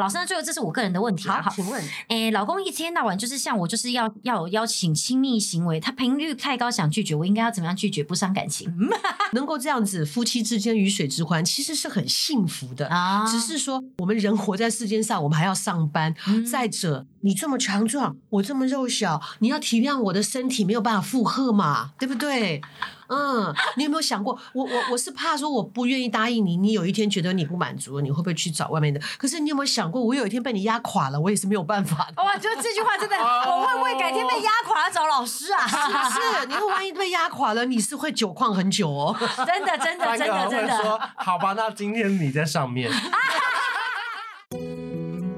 老师，那最后这是我个人的问题。好，请问，诶，老公一天到晚就是像我，就是要要有邀请亲密行为，他频率太高，想拒绝，我应该要怎么样拒绝不伤感情？能够这样子，夫妻之间鱼水之欢，其实是很幸福的啊。只是说，我们人活在世间上，我们还要上班。嗯、再者，你这么强壮，我这么肉小，你要体谅我的身体没有办法负荷嘛，对不对？嗯，你有没有想过，我我我是怕说我不愿意答应你，你有一天觉得你不满足了，你会不会去找外面的？可是你有没有想过，我有一天被你压垮了，我也是没有办法的。哇，就这句话真的，我会不会改天被压垮了找老师啊？是不是？你会万一被压垮了，你是会久旷很久哦。真的，真的，真的，真的。说好吧，那今天你在上面。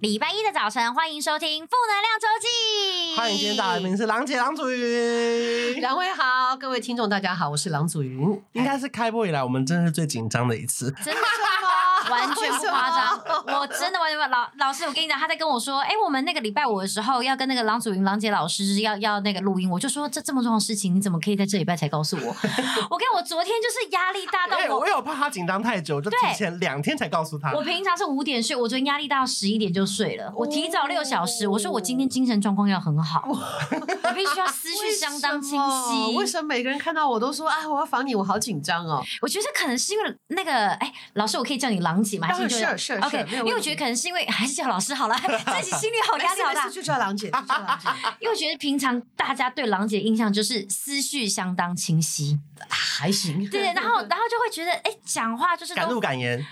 礼拜一的早晨，欢迎收听《负能量周记》。欢迎今天大来宾是郎姐郎祖云。两位好，各位听众大家好，我是郎祖云。应该是开播以来我们真的是最紧张的一次。真的吗？完全不夸张，我真的完全不老老师，我跟你讲，他在跟我说，哎，我们那个礼拜五的时候要跟那个郎祖云郎姐老师要要那个录音，我就说这这么重要的事情，你怎么可以在这礼拜才告诉我？我跟我昨天就是压力大到我，我有怕他紧张太久，就提前两天才告诉他。我平常是五点睡，我昨天压力大到十一点就睡了，我提早六小时。我说我今天精神状况要很好，我必须要思绪相当清晰。为什么每个人看到我都说啊，我要防你，我好紧张哦？我觉得可能是因为那个，哎，老师，我可以叫你郎姐吗？还是是是 OK，因为我觉得可能是因为还是叫老师好了，自己心里好压力好大，就叫郎姐，就叫郎姐。因为我觉得平常大家对郎姐印象就是思绪相当清晰，还行。对，然后然后就会觉得，哎，讲话就是敢怒敢言。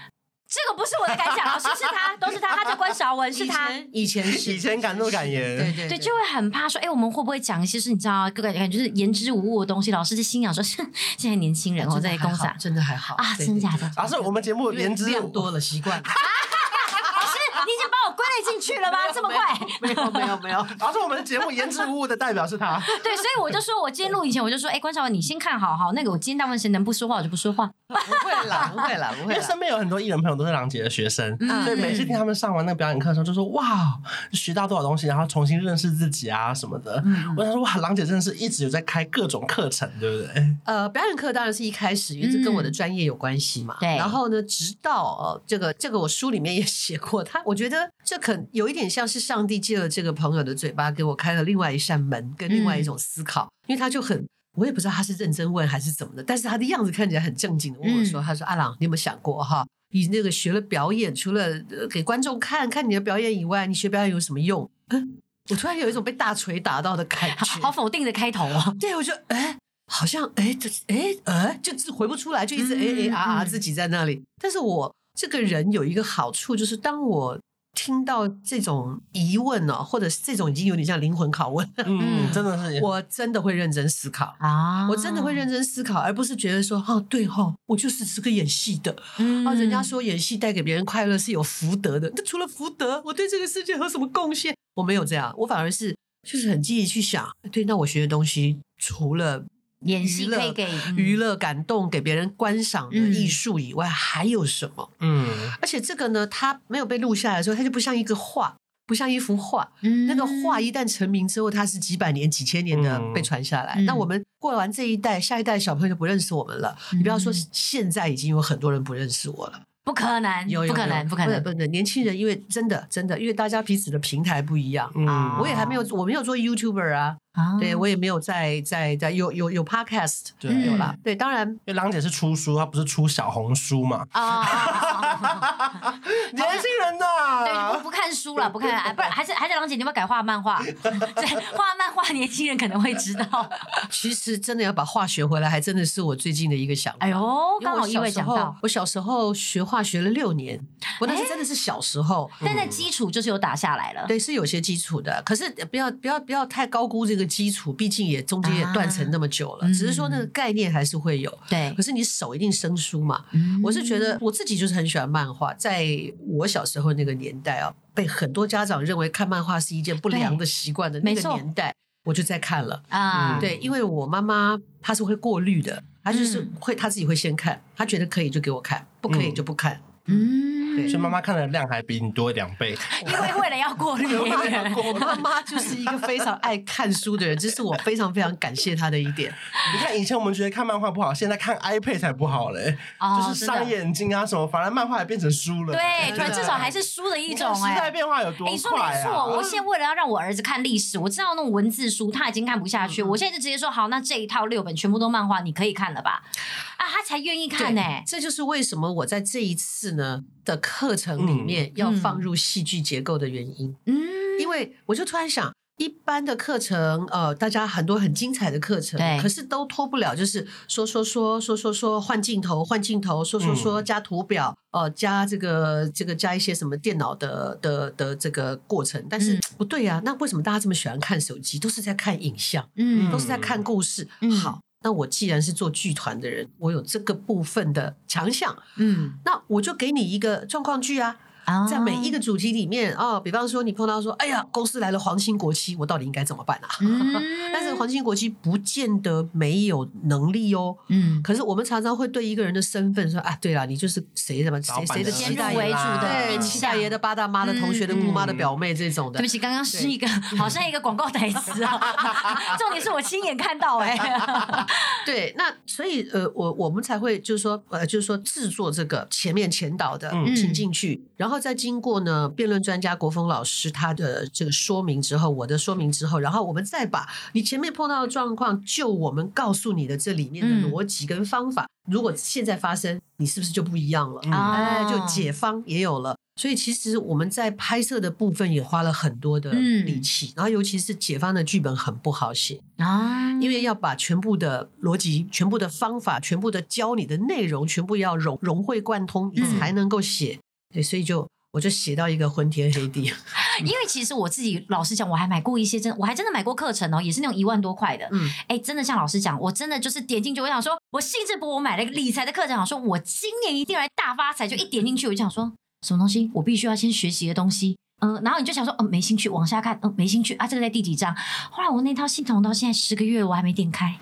这个不是我的感想，老师是他，都是他，他叫关韶文，是他。以前以前敢怒敢言，对对对，就会很怕说，哎，我们会不会讲一些是你知道，各个感觉就是言之无物的东西？老师就心想说，现在年轻人哦，在公司真的还好啊，真假的？老师，我们节目言之量多了，习惯。进去了吗？这么快？没有没有没有。而且 我们的节目言之无物的代表是他。对，所以我就说，我今天录以前我就说，哎，关少文，你先看好哈。那个我今天大部分时间能不说话我就不说话。不会啦，不会啦，不会。因为身边有很多艺人朋友都是郎姐的学生，所以每次听他们上完那个表演课的时候，就说哇，学到多少东西，然后重新认识自己啊什么的。我想说哇，郎姐真的是一直有在开各种课程，对不对？呃，表演课当然是一开始，因为这跟我的专业有关系嘛。对。然后呢，直到呃，这个这个我书里面也写过，他我觉得这可有一点像是上帝借了这个朋友的嘴巴给我开了另外一扇门，跟另外一种思考，因为他就很。我也不知道他是认真问还是怎么的，但是他的样子看起来很正经的问我说：“嗯、他说阿朗，你有没有想过哈？你那个学了表演，除了给观众看看你的表演以外，你学表演有什么用？”嗯，我突然有一种被大锤打到的感觉，好，好否定的开头啊。对，我就哎，好像哎，这哎呃，就是回不出来，就一直哎哎啊啊，自己在那里。但是我这个人有一个好处，就是当我。听到这种疑问哦，或者是这种已经有点像灵魂拷问，嗯，真的是，我真的会认真思考啊，我真的会认真思考，而不是觉得说，哦，对哦，我就是是个演戏的，嗯，啊，人家说演戏带给别人快乐是有福德的，那除了福德，我对这个世界有什么贡献？我没有这样，我反而是就是很积极去想，对，那我学的东西除了。演戏可以给娱乐、感动、给别人观赏的艺术以外，嗯、还有什么？嗯，而且这个呢，它没有被录下来的时候，它就不像一个画，不像一幅画。嗯，那个画一旦成名之后，它是几百年、几千年的被传下来。嗯、那我们过完这一代，下一代小朋友就不认识我们了。嗯、你不要说现在已经有很多人不认识我了。不可能，有有不可能，不可能，不能。年轻人因为真的真的，因为大家彼此的平台不一样。嗯，我也还没有，我没有做 YouTuber 啊。啊，对我也没有在在在有有有 Podcast，对，有啦。对，当然，因为郎姐是出书，她不是出小红书嘛。啊，年轻人呐，对，不不看书了，不看，哎不然还是还是郎姐，你要不要改画漫画？对，画漫画，年轻人可能会知道。其实真的要把画学回来，还真的是我最近的一个想法。哎呦，刚好因为讲到，我小时候学画学了六年，我那是真的是小时候，但在基础就是有打下来了。对，是有些基础的，可是不要不要不要太高估这个。基础毕竟也中间也断层那么久了，啊、只是说那个概念还是会有。对，可是你手一定生疏嘛。嗯、我是觉得我自己就是很喜欢漫画，在我小时候那个年代啊，被很多家长认为看漫画是一件不良的习惯的那个年代。我就在看了啊。对，因为我妈妈她是会过滤的，她就是会她自己会先看，她觉得可以就给我看，不可以就不看。嗯。所以妈妈看的量还比你多两倍，因为为了要过滤。我妈妈就是一个非常爱看书的人，这是我非常非常感谢她的一点。你看以前我们觉得看漫画不好，现在看 iPad 才不好嘞，就是伤眼睛啊什么，反而漫画也变成书了。对，对，至少还是书的一种。时代变化有多快啊？你说没错，我现在为了要让我儿子看历史，我知道那种文字书他已经看不下去，我现在就直接说好，那这一套六本全部都漫画，你可以看了吧？啊，他才愿意看呢。这就是为什么我在这一次呢的课程里面要放入戏剧结构的原因。嗯，因为我就突然想，一般的课程，呃，大家很多很精彩的课程，对，可是都脱不了，就是说说说说说说换镜头换镜头，说说说加图表，呃，加这个这个加一些什么电脑的的的这个过程。但是不对呀，那为什么大家这么喜欢看手机？都是在看影像，嗯，都是在看故事。好。那我既然是做剧团的人，我有这个部分的强项，嗯，那我就给你一个状况剧啊。在每一个主题里面哦，比方说你碰到说，哎呀，公司来了皇亲国戚，我到底应该怎么办啊？嗯、但是皇亲国戚不见得没有能力哦。嗯，可是我们常常会对一个人的身份说啊，对了，你就是谁什么谁谁的七大爷的，对，七大爷的八大妈的同学的姑妈的表妹这种的。对不起，刚刚是一个好像一个广告台词啊。重点是我亲眼看到哎。对，那所以呃，我我们才会就是说呃，就是说制作这个前面前导的请进去，然后。再经过呢辩论专家国峰老师他的这个说明之后，我的说明之后，然后我们再把你前面碰到的状况，就我们告诉你的这里面的逻辑跟方法，嗯、如果现在发生，你是不是就不一样了？嗯、哎，就解方也有了。所以其实我们在拍摄的部分也花了很多的力气，嗯、然后尤其是解方的剧本很不好写啊，因为要把全部的逻辑、全部的方法、全部的教你的内容，全部要融融会贯通，你才能够写。嗯对，所以就我就写到一个昏天黑地。因为其实我自己老实讲，我还买过一些真，我还真的买过课程哦，也是那种一万多块的。嗯，哎，真的像老师讲，我真的就是点进去，我想说，我兴致勃勃买了一个理财的课程，想说我今年一定来大发财，就一点进去，我就想说，什么东西，我必须要先学习的东西。嗯，然后你就想说，嗯，没兴趣，往下看，嗯，没兴趣啊，这个在第几章？后来我那套系统到现在十个月，我还没点开。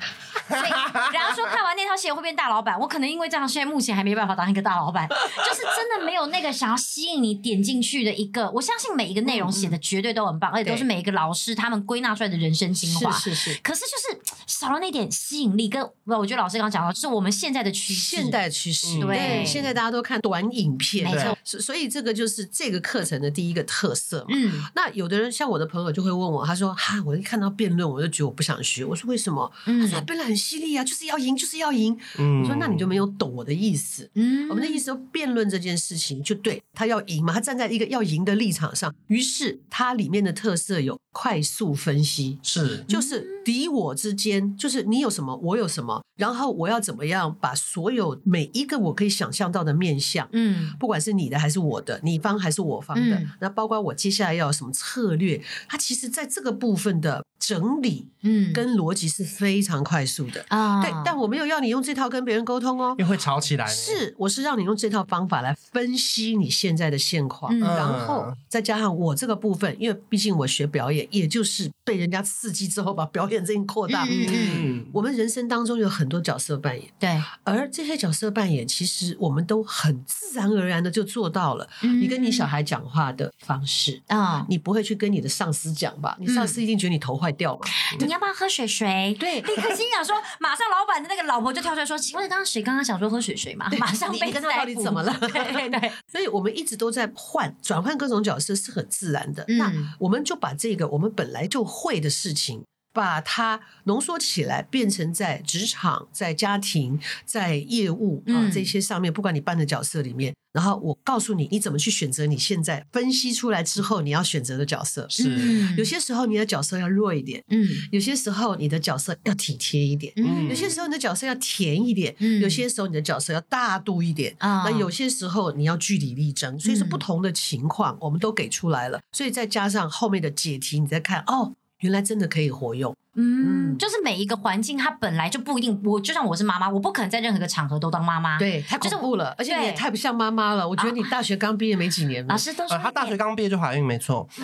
所以，然后说看完那套戏会变大老板，我可能因为这样，现在目前还没办法当一个大老板，就是真的没有那个想要吸引你点进去的一个。我相信每一个内容写的绝对都很棒，嗯、而且都是每一个老师他们归纳出来的人生精华。是是是。可是就是少了那点吸引力，跟我觉得老师刚刚讲到，就是我们现在的趋势，现代趋势。对，对现在大家都看短影片，没错。所所以这个就是这个课程的第一个特色。嗯。那有的人像我的朋友就会问我，他说：“哈，我一看到辩论，我就觉得我不想学。”我说：“为什么？”嗯、他说：“辩论很犀利啊，就是要赢，就是要赢。嗯”我说：“那你就没有懂我的意思。嗯，我们的意思说，辩论这件事情就对他要赢嘛，他站在一个要赢的立场上，于是它里面的特色有快速分析，是就是敌我之间，就是你有什么，我有什么，然后我要怎么样把所有每一个我可以想象到的面向，嗯，不管是你的还是我的，你方还是我方的，嗯、那包括我接下来要有。什么策略？它其实在这个部分的整理，嗯，跟逻辑是非常快速的啊。对，但我没有要你用这套跟别人沟通哦，因为会吵起来。是，我是让你用这套方法来分析你现在的现况，嗯、然后再加上我这个部分，因为毕竟我学表演，也就是被人家刺激之后把表演这一扩大。嗯，嗯，我们人生当中有很多角色扮演，对，而这些角色扮演其实我们都很自然而然的就做到了。嗯、你跟你小孩讲话的方式啊。你不会去跟你的上司讲吧？你上司一定觉得你头坏掉了。你要不要喝水水？对，立刻心想说，马上老板的那个老婆就跳出来说：“请问刚刚谁刚刚想说喝水水吗？”马上被跟他到底怎么了？对对。所以我们一直都在换转换各种角色是很自然的。那我们就把这个我我们本来就会的事情。把它浓缩起来，变成在职场、在家庭、在业务啊这些上面，不管你扮的角色里面，然后我告诉你，你怎么去选择你现在分析出来之后你要选择的角色。是，有些时候你的角色要弱一点，嗯，有些时候你的角色要体贴一点，嗯，有些时候你的角色要甜一点，嗯，有些时候你的角色要大度一点啊，那有些时候你要据理力争，所以是不同的情况，我们都给出来了，所以再加上后面的解题，你再看哦。原来真的可以活用，嗯，就是每一个环境，它本来就不一定。我就像我是妈妈，我不可能在任何一个场合都当妈妈，对，太恐怖了，而且你也太不像妈妈了。我觉得你大学刚毕业没几年，老师都说她大学刚毕业就怀孕，没错。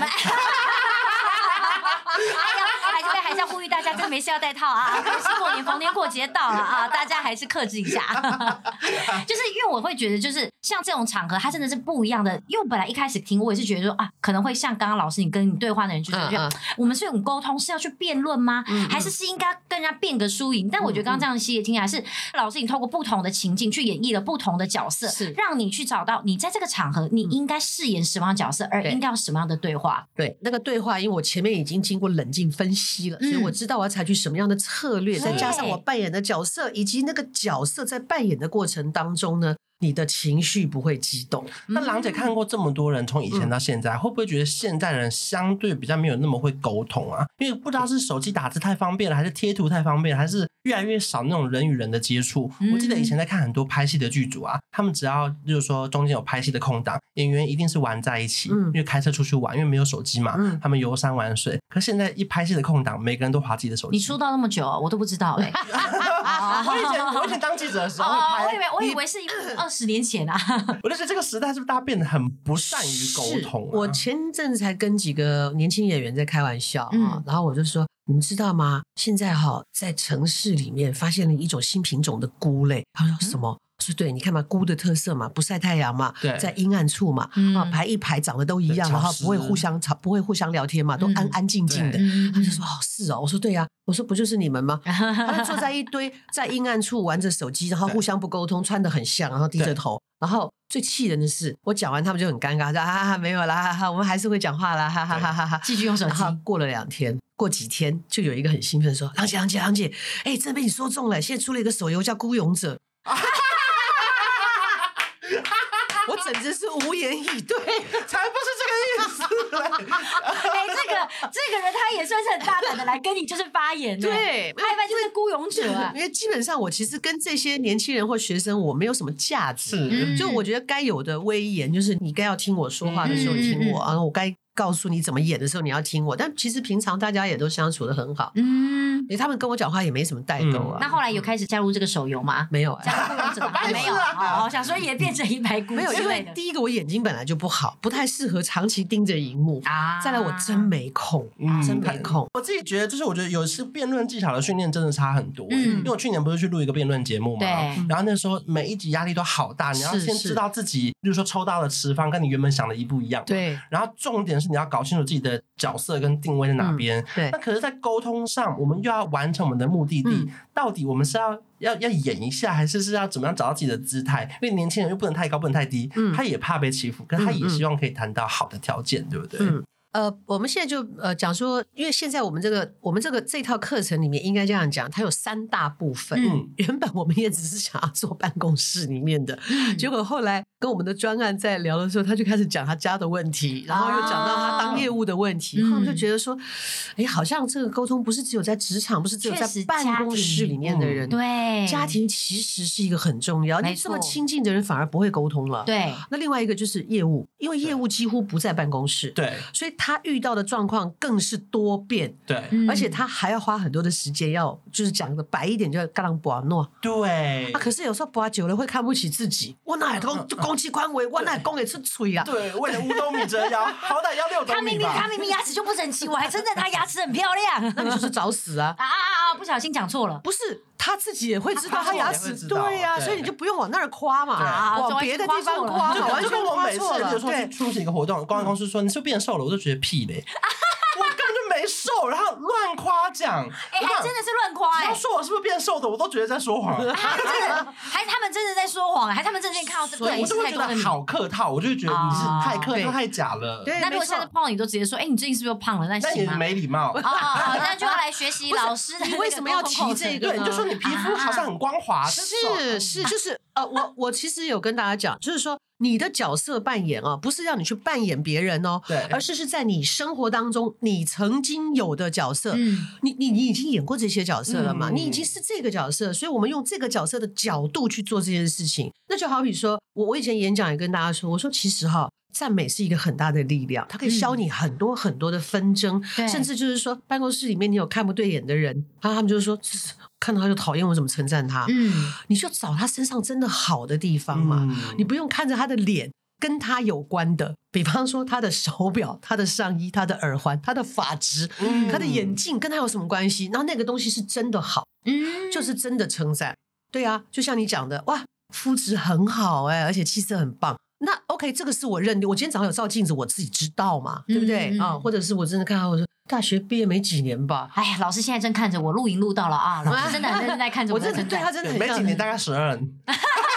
下，真没事要戴套啊！可是过年逢年过节到了啊，大家还是克制一下。就是因为我会觉得，就是像这种场合，它真的是不一样的。因为我本来一开始听，我也是觉得说啊，可能会像刚刚老师你跟你对话的人，就是觉得我们是用沟通，是要去辩论吗？还是是应该跟人家辩个输赢？但我觉得刚刚这样细节听起来是老师你透过不同的情境去演绎了不同的角色，是让你去找到你在这个场合你应该饰演什么样的角色，而应该要什么样的对话。对，那个对话，因为我前面已经经过冷静分析了，所以我知道我要采取什么样的策略，再加上我扮演的角色以及那个角色在扮演的过程当中呢。你的情绪不会激动。那郎姐看过这么多人，从以前到现在，会不会觉得现代人相对比较没有那么会沟通啊？因为不知道是手机打字太方便了，还是贴图太方便，还是越来越少那种人与人的接触。我记得以前在看很多拍戏的剧组啊，他们只要就是说中间有拍戏的空档，演员一定是玩在一起，因为开车出去玩，因为没有手机嘛，他们游山玩水。可现在一拍戏的空档，每个人都划自己的手机。你出道那么久，我都不知道哎。我以前我以前当记者的时候拍，我以为我以为是一二十年前啊。我就觉得这个时代是不是大家变得很不善于沟通？我前阵子才跟几个年轻演员在开玩笑啊，然后我就说，你们知道吗？现在哈在城市里面发现了一种新品种的菇类。他说什么？是对，你看嘛，菇的特色嘛，不晒太阳嘛，在阴暗处嘛，啊排一排长得都一样，然后不会互相吵，不会互相聊天嘛，都安安静静的。他就说哦是哦，我说对呀，我说不就是你们吗？他就坐在一堆 在阴暗处玩着手机，然后互相不沟通，穿的很像，然后低着头。然后最气人的是，我讲完他们就很尴尬，说哈哈没有啦，哈哈，我们还是会讲话啦，哈哈哈哈哈，继续用手机。过了两天，过几天就有一个很兴奋说：“郎姐，郎姐，郎姐，哎，真被你说中了，现在出了一个手游叫《孤勇者》。” 我简直是无言以对，才不是这个意思。哎，这个这个人他也算是很大胆的来跟你就是发言，对，他一般就是孤勇者啊。因为基本上我其实跟这些年轻人或学生我没有什么价值，就我觉得该有的威严就是你该要听我说话的时候听我，然后我该。告诉你怎么演的时候，你要听我。但其实平常大家也都相处的很好，嗯，因为他们跟我讲话也没什么代沟啊。那后来有开始加入这个手游吗？没有，加入者还没有。好，想说也变成一排骨。没有，因为第一个我眼睛本来就不好，不太适合长期盯着荧幕啊。再来我真没空，真没空。我自己觉得，就是我觉得有一次辩论技巧的训练真的差很多。嗯，因为我去年不是去录一个辩论节目嘛，对。然后那时候每一集压力都好大，你要先知道自己，比如说抽到的词方跟你原本想的一不一样。对。然后重点是你要搞清楚自己的角色跟定位在哪边？嗯、对，那可是，在沟通上，我们又要完成我们的目的地。嗯、到底我们是要要要演一下，还是是要怎么样找到自己的姿态？因为年轻人又不能太高，不能太低。嗯，他也怕被欺负，可是他也希望可以谈到好的条件，嗯、对不对？嗯呃，我们现在就呃讲说，因为现在我们这个我们这个这套课程里面应该这样讲，它有三大部分。嗯，原本我们也只是想要做办公室里面的，嗯、结果后来跟我们的专案在聊的时候，他就开始讲他家的问题，然后又讲到他当业务的问题，然后我们就觉得说，哎、嗯，好像这个沟通不是只有在职场，不是只有在办公室里面的人，对，家庭其实是一个很重要，你这么亲近的人反而不会沟通了。对，那另外一个就是业务，因为业务几乎不在办公室，对，所以。他遇到的状况更是多变，对，而且他还要花很多的时间，要就是讲的白一点，就要干不阿诺，对。啊，可是有时候博久了会看不起自己，我哪公公器宽为，我哪公给出锤啊？对，为了乌冬米折腰，好歹要六斗。他明明他明明牙齿就不整齐，我还称赞他牙齿很漂亮，那你就是找死啊！啊啊啊！不小心讲错了，不是他自己也会知道他牙齿，对呀，所以你就不用往那儿夸嘛，往别的地方夸，就完全我每次比如说去出席一个活动，公关公司说你是不是变瘦了，我就觉得屁嘞。我根本就没瘦，然后乱夸奖，哎，还真的是乱夸哎！他说我是不是变瘦的，我都觉得在说谎。还他们真的在说谎，还他们真的看到这个，我就会觉得好客套，我就觉得你是太客套、太假了。那如果下次碰到你，都直接说，哎，你最近是不是又胖了？那行没礼貌。哦，那就要来学习老师的。你为什么要提这个？对，你就说你皮肤好像很光滑。是是，就是呃，我我其实有跟大家讲，就是说。你的角色扮演啊，不是让你去扮演别人哦，对，而是是在你生活当中你曾经有的角色，嗯，你你你已经演过这些角色了嘛？嗯，你已经是这个角色，所以我们用这个角色的角度去做这件事情。那就好比说，我我以前演讲也跟大家说，我说其实哈，赞美是一个很大的力量，它可以消你很多很多的纷争，嗯，甚至就是说办公室里面你有看不对眼的人，然后他们就是说。看到他就讨厌，我怎么称赞他？嗯，你就找他身上真的好的地方嘛。嗯，你不用看着他的脸，跟他有关的，比方说他的手表、他的上衣、他的耳环、他的发质、嗯、他的眼镜，跟他有什么关系？然后那个东西是真的好，嗯，就是真的称赞。对啊，就像你讲的，哇，肤质很好哎、欸，而且气色很棒。那 OK，这个是我认定。我今天早上有照镜子，我自己知道嘛，对不对啊、嗯嗯？或者是我真的看到我说。大学毕业没几年吧？哎呀，老师现在正看着我录影录到了啊！老师真的很认真在看着我，我真的对他真的很没几年，大概十二年。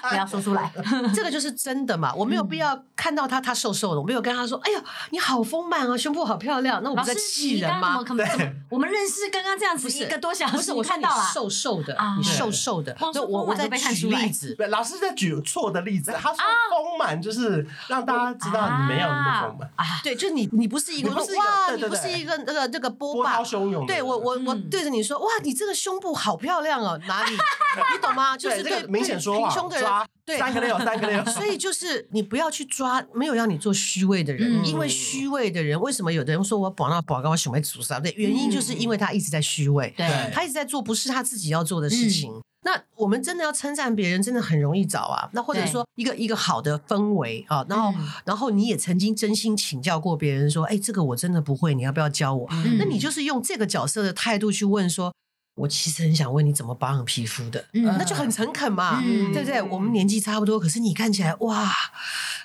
不要说出来，这个就是真的嘛。我没有必要看到他，他瘦瘦的，我没有跟他说：“哎呀，你好丰满啊，胸部好漂亮。”那我不在气人吗？怎么 我们认识刚刚这样子一个多小时，不是我看到了瘦瘦的，你瘦瘦的。那我我在举例子，对，老师在举错的例子。他说丰满就是让大家知道你没有那么丰满啊。对，就你你不是一个哇，你不是一个那个那个波涛汹涌。对我我我对着你说哇，你这个胸部好漂亮哦，哪里？你懂吗？就是这个明显说话，胸的人。对，三个六，三个六。所以就是你不要去抓没有让你做虚伪的人，嗯、因为虚伪的人，为什么有的人说我保那保高我喜欢主杀？对，原因就是因为他一直在虚伪，对，他一直在做不是他自己要做的事情。嗯、那我们真的要称赞别人，真的很容易找啊。那或者说一个一个好的氛围啊，然后、嗯、然后你也曾经真心请教过别人说，哎，这个我真的不会，你要不要教我？嗯、那你就是用这个角色的态度去问说。我其实很想问你怎么保养皮肤的，嗯，那就很诚恳嘛，嗯，对不对？我们年纪差不多，可是你看起来哇，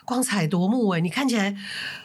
光彩夺目哎，你看起来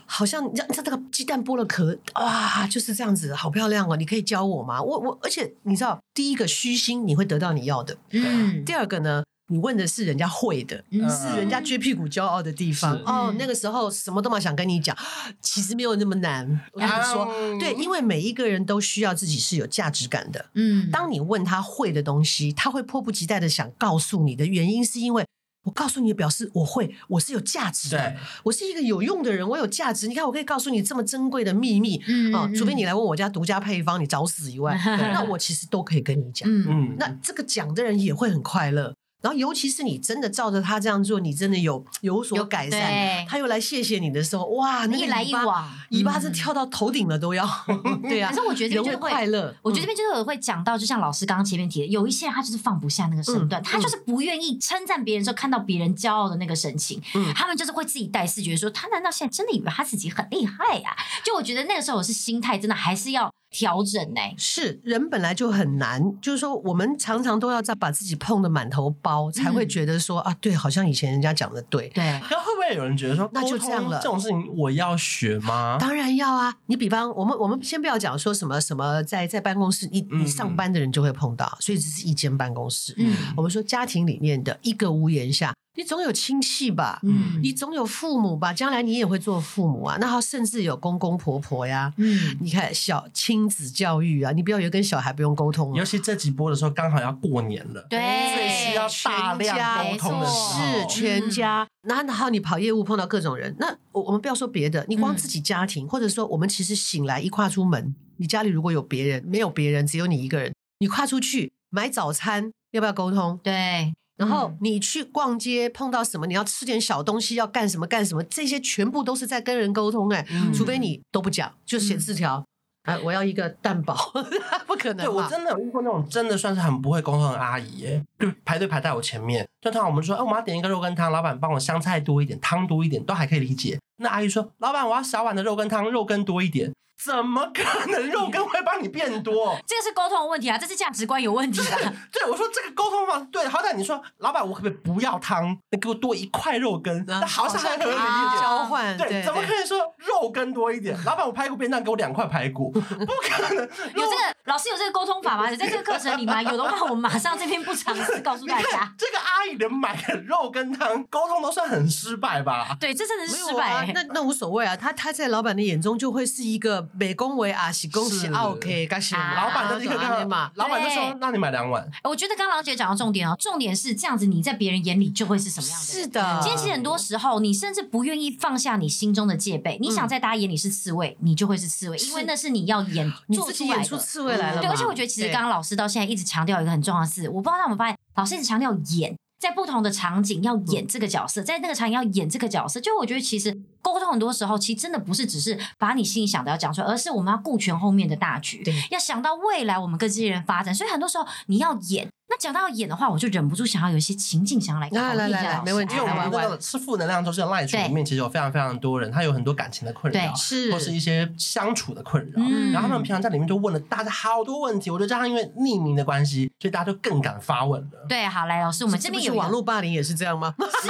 好像像像这个鸡蛋剥了壳，哇，就是这样子，好漂亮哦！你可以教我吗？我我，而且你知道，第一个虚心你会得到你要的，嗯，第二个呢？你问的是人家会的，嗯、是人家撅屁股骄傲的地方哦。那个时候什么都嘛想跟你讲，其实没有那么难。我跟你说，嗯、对，因为每一个人都需要自己是有价值感的。嗯，当你问他会的东西，他会迫不及待的想告诉你的原因，是因为我告诉你，表示我会，我是有价值的，我是一个有用的人，我有价值。你看，我可以告诉你这么珍贵的秘密，嗯，哦，除非你来问我家独家配方，你找死以外，那我其实都可以跟你讲。嗯，那这个讲的人也会很快乐。然后，尤其是你真的照着他这样做，你真的有有所改善，他又来谢谢你的时候，哇，那个、一来一往，尾巴是跳到头顶了都要。嗯、对啊，可是我觉得这边就会，快乐。我觉得这边就是会讲到，就像老师刚刚前面提的，有一些人他就是放不下那个身段，嗯、他就是不愿意称赞别人时候看到别人骄傲的那个神情，嗯、他们就是会自己带视觉说，他难道现在真的以为他自己很厉害呀、啊？就我觉得那个时候我是心态真的还是要。调整呢、欸？是人本来就很难，就是说我们常常都要在把自己碰得满头包，才会觉得说、嗯、啊，对，好像以前人家讲的对。对，那会不会有人觉得说，那就这样了？这种事情我要学吗？当然要啊！你比方我们，我们先不要讲说什么什么在在办公室，你你上班的人就会碰到，所以这是一间办公室。嗯，我们说家庭里面的一个屋檐下。你总有亲戚吧，嗯，你总有父母吧，将来你也会做父母啊，那他甚至有公公婆婆呀，嗯，你看小亲子教育啊，你不要以为跟小孩不用沟通，尤其这几波的时候刚好要过年了，对，最需要大量沟通的是全家，那然后你跑业务碰到各种人，那我我们不要说别的，你光自己家庭，或者说我们其实醒来一跨出门，你家里如果有别人，没有别人，只有你一个人，你跨出去买早餐，要不要沟通？对。然后你去逛街碰到什么，你要吃点小东西，要干什么干什么，这些全部都是在跟人沟通哎，嗯、除非你都不讲，就写字条，哎、嗯，我要一个蛋堡，不可能。对，我真的有遇过那种真的算是很不会沟通的阿姨耶，就排队排在我前面，就通常我们说，哎，我们要点一个肉羹汤，老板帮我香菜多一点，汤多一点，都还可以理解。那阿姨说，老板我要小碗的肉羹汤，肉羹多一点。怎么可能肉羹会帮你变多？这个是沟通的问题啊，这是价值观有问题啊。对，我说这个沟通方对，好歹你说老板，我可不可以不要汤？你给我多一块肉羹，那好像还可以交换。对，怎么可以说肉羹多一点？老板，我排骨便当给我两块排骨，不可能。有这个老师有这个沟通法吗？有在这个课程里吗？有的话，我马上这边不尝试告诉大家。这个阿姨连买的肉跟汤沟通都算很失败吧？对，这真的是失败。那那无所谓啊，他他在老板的眼中就会是一个美工为啊。喜恭喜 OK，感谢老板的一个干嘛？老板就说：“那你买两碗。”我觉得刚刚郎姐讲到重点哦，重点是这样子，你在别人眼里就会是什么样的？是的，今天其实很多时候，你甚至不愿意放下你心中的戒备，你想在大家眼里是刺猬，你就会是刺猬，因为那是你要演做出来的。刺猬来了，对，而且我觉得其实刚刚老师到现在一直强调一个很重要的事，我不知道他们发现，老师一直强调演。在不同的场景要演这个角色，在那个场景要演这个角色，就我觉得其实沟通很多时候其实真的不是只是把你心里想的要讲出来，而是我们要顾全后面的大局，对，要想到未来我们跟这些人发展，所以很多时候你要演。那讲到演的话，我就忍不住想要有一些情境，想要来考虑一下。没问题。因为我们那个是负能量周记的赖群里面，其实有非常非常多人，他有很多感情的困扰，是或是一些相处的困扰。然后他们平常在里面就问了大家好多问题，我觉得这样因为匿名的关系，所以大家就更敢发问了。对，好，来老师，我们这边有网络霸凌也是这样吗？是。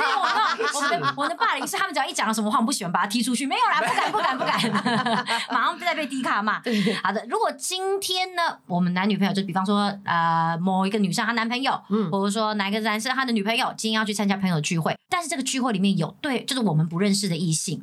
所以我的我的我的霸凌是他们只要一讲了什么话，我不喜欢把他踢出去，没有啦，不敢不敢不敢，马上再被低卡骂。好的，如果今天呢，我们男女朋友就比方说呃某一个女生她男朋友，嗯，或者说哪一个男生他的女朋友今天要去参加朋友聚会，但是这个聚会里面有对就是我们不认识的异性，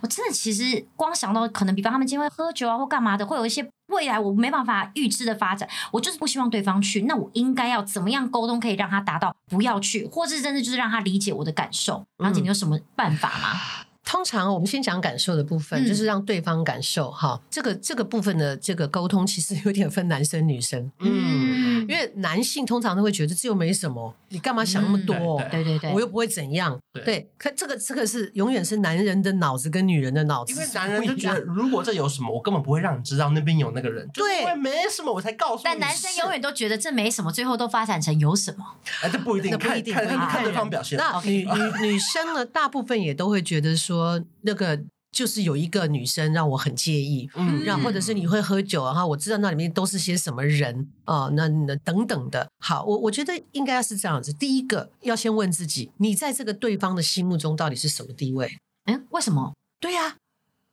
我真的其实光想到可能比方他们今天会喝酒啊或干嘛的，会有一些。未来我没办法预知的发展，我就是不希望对方去。那我应该要怎么样沟通，可以让他达到不要去，或是真的就是让他理解我的感受？郎姐，你有什么办法吗？通常我们先讲感受的部分，嗯、就是让对方感受哈。这个这个部分的这个沟通，其实有点分男生女生。嗯，因为男性通常都会觉得这又没什么，你干嘛想那么多？嗯、对对对，我又不会怎样。对，对，可这个这个是永远是男人的脑子跟女人的脑子。因为男人就觉得，如果这有什么，我根本不会让你知道那边有那个人。对，因为没什么，我才告诉你。但男生永远都觉得这没什么，最后都发展成有什么。哎，这不一定，不一定，看看对方表现。那女女女生呢，大部分也都会觉得说那个。就是有一个女生让我很介意，嗯，让或者是你会喝酒，然后我知道那里面都是些什么人啊、呃，那那等等的。好，我我觉得应该是这样子。第一个要先问自己，你在这个对方的心目中到底是什么地位？嗯，为什么？对呀、啊，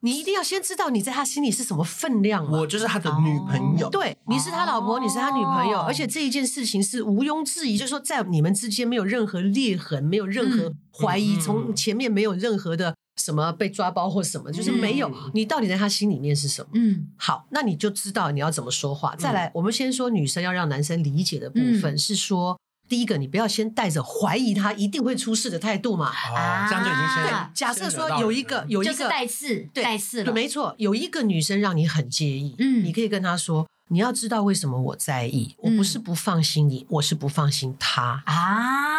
你一定要先知道你在他心里是什么分量。我就是他的女朋友，对，你是他老婆，你是他女朋友，而且这一件事情是毋庸置疑，就是说在你们之间没有任何裂痕，没有任何怀疑，从前面没有任何的。什么被抓包或什么，就是没有。你到底在他心里面是什么？嗯，好，那你就知道你要怎么说话。再来，我们先说女生要让男生理解的部分是说，第一个，你不要先带着怀疑他一定会出事的态度嘛。啊，这样就已经先。对，假设说有一个有一个带刺，带刺了，没错，有一个女生让你很介意，嗯，你可以跟她说，你要知道为什么我在意，我不是不放心你，我是不放心他啊。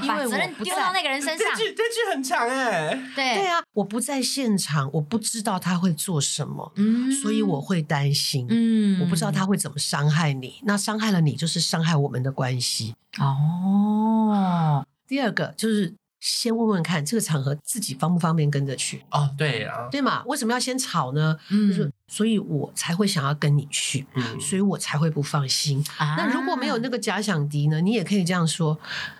把责任丢到那个人身上，这句这句很长哎。对对啊，我不在现场，我不知道他会做什么，嗯，所以我会担心，嗯，我不知道他会怎么伤害你，那伤害了你就是伤害我们的关系哦。第二个就是。先问问看，这个场合自己方不方便跟着去？哦，对啊，对嘛？为什么要先吵呢？嗯，就是所以我才会想要跟你去，嗯，所以我才会不放心。啊，那如果没有那个假想敌呢？你也可以这样说：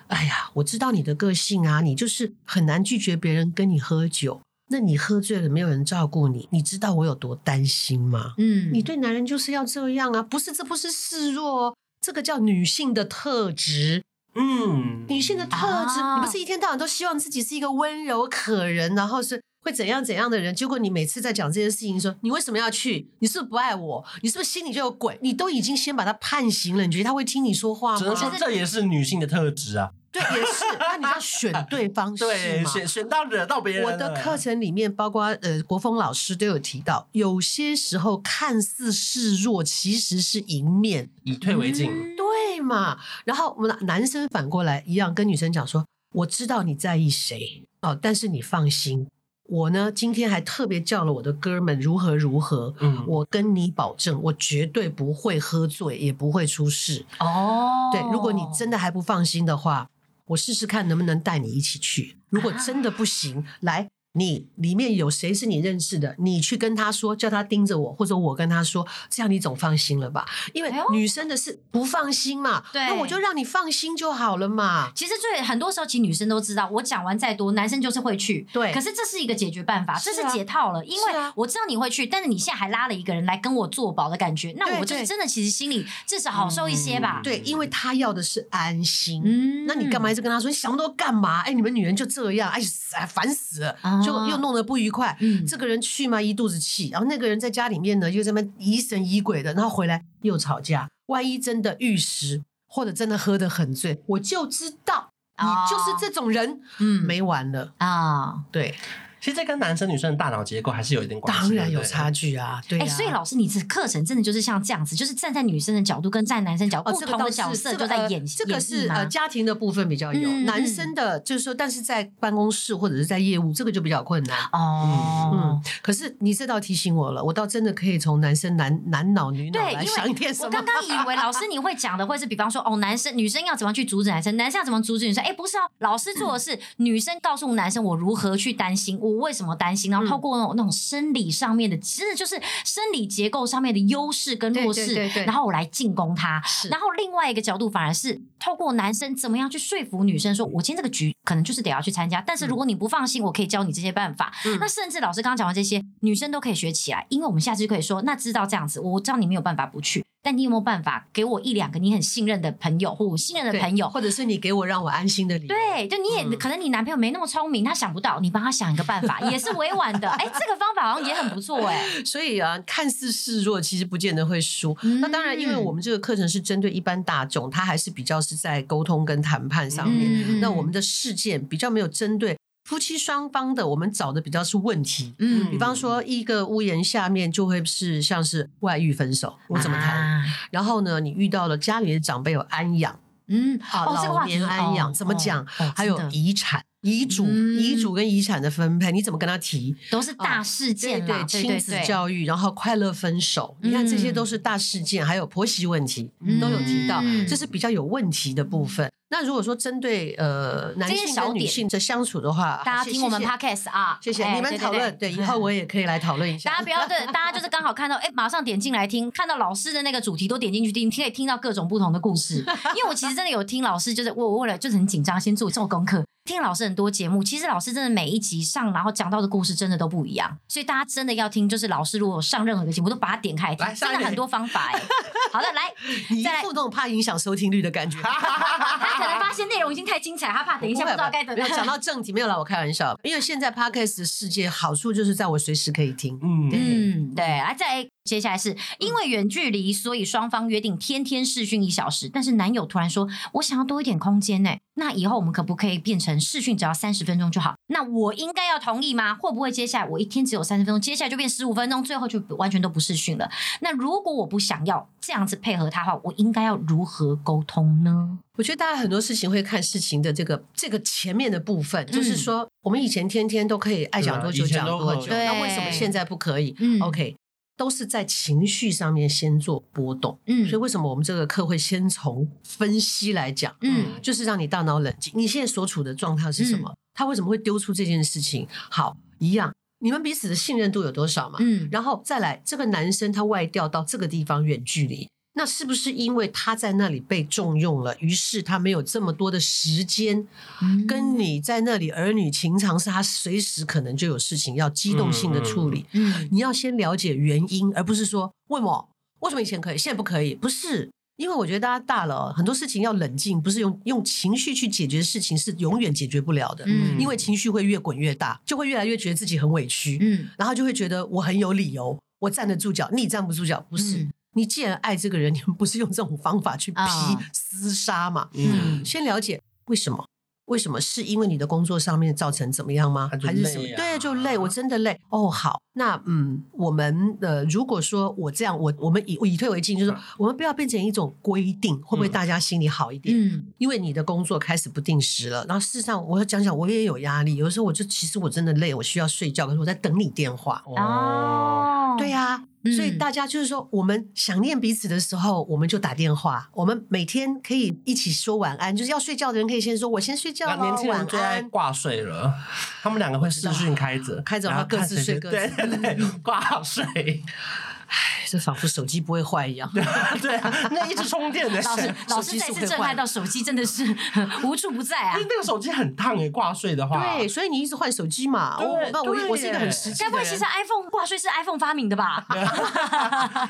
哎呀，我知道你的个性啊，你就是很难拒绝别人跟你喝酒。那你喝醉了，没有人照顾你，你知道我有多担心吗？嗯，你对男人就是要这样啊，不是？这不是示弱，这个叫女性的特质。嗯，女性的特质，啊、你不是一天到晚都希望自己是一个温柔可人，然后是会怎样怎样的人？结果你每次在讲这件事情，说你为什么要去？你是不是不爱我？你是不是心里就有鬼？你都已经先把他判刑了，你觉得他会听你说话吗？只能说这也是女性的特质啊。对，也是。那你要选对方式嘛，对，选选到惹到别人。我的课程里面，包括呃国峰老师都有提到，有些时候看似示弱，其实是赢面，以退为进。嘛？然后我们男生反过来一样跟女生讲说：“我知道你在意谁哦，但是你放心，我呢今天还特别叫了我的哥们如何如何，嗯，我跟你保证，我绝对不会喝醉，也不会出事哦。对，如果你真的还不放心的话，我试试看能不能带你一起去。如果真的不行，啊、来。”你里面有谁是你认识的？你去跟他说，叫他盯着我，或者我跟他说，这样你总放心了吧？因为女生的是不放心嘛，对，那我就让你放心就好了嘛。其实最很多时候，其实女生都知道，我讲完再多，男生就是会去。对，可是这是一个解决办法，这是解套了，因为我知道你会去，但是你现在还拉了一个人来跟我做保的感觉，那我就真的其实心里至少好受一些吧。对，因为他要的是安心。嗯，那你干嘛一直跟他说？你想那么多干嘛？哎，你们女人就这样，哎，烦死了。就又弄得不愉快，嗯，这个人去嘛一肚子气，然后那个人在家里面呢又在那疑神疑鬼的，然后回来又吵架。万一真的遇事，或者真的喝得很醉，我就知道你就是这种人，嗯，没完了。啊。对，其实这跟男生女生的大脑结构还是有一点关系，当然有差距啊。对，哎，所以老师，你这课程真的就是像这样子，就是站在女生的角度跟站在男生角度不同的角色就在演戏。这个是呃家庭的部分比较有，男生的就是说，但是在办公室或者是在业务，这个就比较困难哦。嗯，可是你这倒提醒我了，我倒真的可以从男生男男脑女脑来想一点什么。我刚刚以为老师你会讲的会是，比方说哦，男生女生要怎么去阻止男生，男生要怎么阻止女生？哎，不是哦，老师做的是女生告诉男生我如何去担心，我为什么担心，然后透过那种那种生理上面的，真的就是生理结构上面的优势跟弱势，然后我来进攻他。然后另外一个角度反而是透过男生怎么样去说服女生，说我今天这个局可能就是得要去参加，但是如果你不放心，我可以教你这些办法。那甚至老师刚刚讲完这些，女生都可以学起来，因为我们下次就可以说，那知道这样子，我知道你没有办法不去。但你有没有办法给我一两个你很信任的朋友，或我信任的朋友，或者是你给我让我安心的理由？对，就你也、嗯、可能你男朋友没那么聪明，他想不到，你帮他想一个办法，也是委婉的。哎，这个方法好像也很不错哎。所以啊，看似示弱，其实不见得会输。嗯、那当然，因为我们这个课程是针对一般大众，他还是比较是在沟通跟谈判上面。嗯、那我们的事件比较没有针对。夫妻双方的，我们找的比较是问题，嗯，比方说一个屋檐下面就会是像是外遇分手，我怎么谈？啊、然后呢，你遇到了家里的长辈有安养，嗯，啊，老年安养怎么讲？还有遗产、遗嘱、遗嘱跟遗产的分配，你怎么跟他提？都是大事件，对亲子。教育，然后快乐分手，你看这些都是大事件，还有婆媳问题都有提到，这是比较有问题的部分。那如果说针对呃男性跟女性的相处的话，大家听我们 podcast 啊，谢谢你们讨论。对，以后我也可以来讨论一 下。大家不要对，大家就是刚好看到，哎，马上点进来听，看到老师的那个主题都点进去听，可以听到各种不同的故事。因为我其实真的有听老师，就是我为了就是很紧张，先做做功课，听老师很多节目。其实老师真的每一集上，然后讲到的故事真的都不一样，所以大家真的要听。就是老师如果上任何的节目，都把它点开听，真的很多方法哎。好的，来，你一副那种怕影响收听率的感觉。他可能发现内容已经太精彩，他怕等一下不知道该怎么讲到正题。没有啦，我开玩笑。因为现在 Podcast 的世界好处就是在我随时可以听。嗯嗯，对。啊，再接下来是因为远距离，所以双方约定天天视讯一小时。但是男友突然说：“我想要多一点空间呢。”那以后我们可不可以变成视讯只要三十分钟就好？那我应该要同意吗？会不会接下来我一天只有三十分钟，接下来就变十五分钟，最后就完全都不视讯了？那如果我不想要这样子配合他的话，我应该要如何沟通呢？我觉得大家很多事情会看事情的这个这个前面的部分，嗯、就是说我们以前天天都可以爱讲多久讲多久，那为什么现在不可以？嗯，OK。都是在情绪上面先做波动，嗯，所以为什么我们这个课会先从分析来讲，嗯，就是让你大脑冷静，你现在所处的状态是什么？嗯、他为什么会丢出这件事情？好，一样，你们彼此的信任度有多少嘛？嗯，然后再来，这个男生他外调到这个地方远距离。那是不是因为他在那里被重用了，于是他没有这么多的时间跟你在那里儿女情长，是他随时可能就有事情要机动性的处理。嗯，你要先了解原因，而不是说为什么为什么以前可以，现在不可以？不是，因为我觉得大家大了，很多事情要冷静，不是用用情绪去解决事情，是永远解决不了的。嗯，因为情绪会越滚越大，就会越来越觉得自己很委屈。嗯，然后就会觉得我很有理由，我站得住脚，你站不住脚，不是。你既然爱这个人，你们不是用这种方法去批厮杀嘛？嗯，先了解为什么？为什么？是因为你的工作上面造成怎么样吗？还是什么？对，就累，我真的累。哦，好，那嗯，我们呃，如果说我这样，我我们以以退为进，就是说我们不要变成一种规定，会不会大家心里好一点？嗯，因为你的工作开始不定时了，然后事实上我要讲讲，我也有压力，有的时候我就其实我真的累，我需要睡觉，可是我在等你电话。哦，对呀。所以大家就是说，我们想念彼此的时候，我们就打电话。我们每天可以一起说晚安，就是要睡觉的人可以先说“我先睡觉了”。年轻人最爱挂睡了，他们两个会视讯开着，开着然后各自睡各自，对对对，挂睡。唉，这仿佛手机不会坏一样。对啊，那一直充电的。老师，老师再次震撼到手机真的是无处不在啊！那个手机很烫诶，挂睡的话。对，所以你一直换手机嘛。我，那我我是一个很实际。该不会其实 iPhone 挂睡是 iPhone 发明的吧？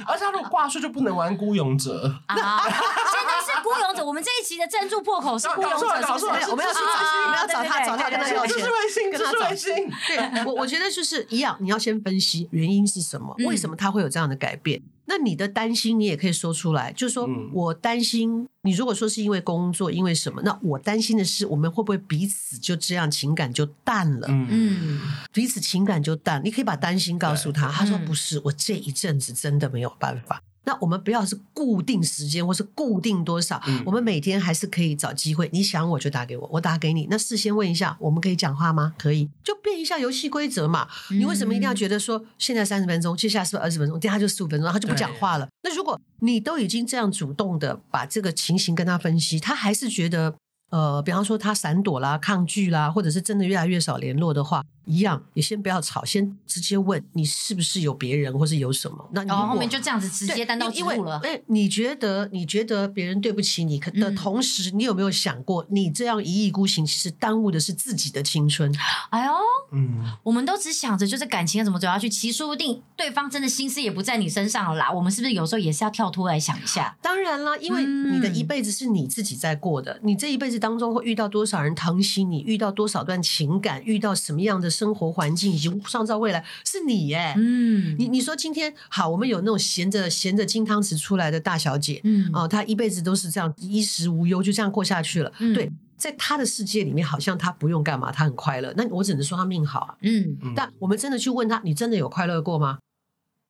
而且他如果挂睡就不能玩孤勇者啊！现在是孤勇者，我们这一期的赞助破口是孤勇者，是不是？我们要去找，我们要找他，找他跟他聊天。这是卫星，这是卫星。对，我我觉得就是一样，你要先分析原因是什么，为什么他会有这样的改变？那你的担心，你也可以说出来，就是说我担心你。如果说是因为工作，因为什么？那我担心的是，我们会不会彼此就这样情感就淡了？嗯，彼此情感就淡。你可以把担心告诉他，他说不是，我这一阵子真的没有办法。那我们不要是固定时间，或是固定多少，嗯、我们每天还是可以找机会。你想我就打给我，我打给你。那事先问一下，我们可以讲话吗？可以，就变一下游戏规则嘛。嗯、你为什么一定要觉得说现在三十分钟，接下来是不是二十分钟？等下就十五分钟，他就不讲话了。那如果你都已经这样主动的把这个情形跟他分析，他还是觉得。呃，比方说他闪躲啦、抗拒啦，或者是真的越来越少联络的话，一样你先不要吵，先直接问你是不是有别人，或是有什么？那你、哦、后面就这样子直接单刀直入了。哎，你觉得你觉得别人对不起你的同时，嗯、你有没有想过，你这样一意孤行，其实耽误的是自己的青春？哎呦，嗯，我们都只想着就是感情要怎么走下去，其实说不定对方真的心思也不在你身上了啦。我们是不是有时候也是要跳脱来想一下？当然啦，因为你的一辈子是你自己在过的，你这一辈子。当中会遇到多少人疼惜你？遇到多少段情感？遇到什么样的生活环境？以及创造未来是你耶。嗯，你你说今天好，我们有那种闲着闲着金汤匙出来的大小姐，嗯，哦，她一辈子都是这样衣食无忧，就这样过下去了。嗯，对，在她的世界里面，好像她不用干嘛，她很快乐。那我只能说她命好啊。嗯，但我们真的去问她，你真的有快乐过吗？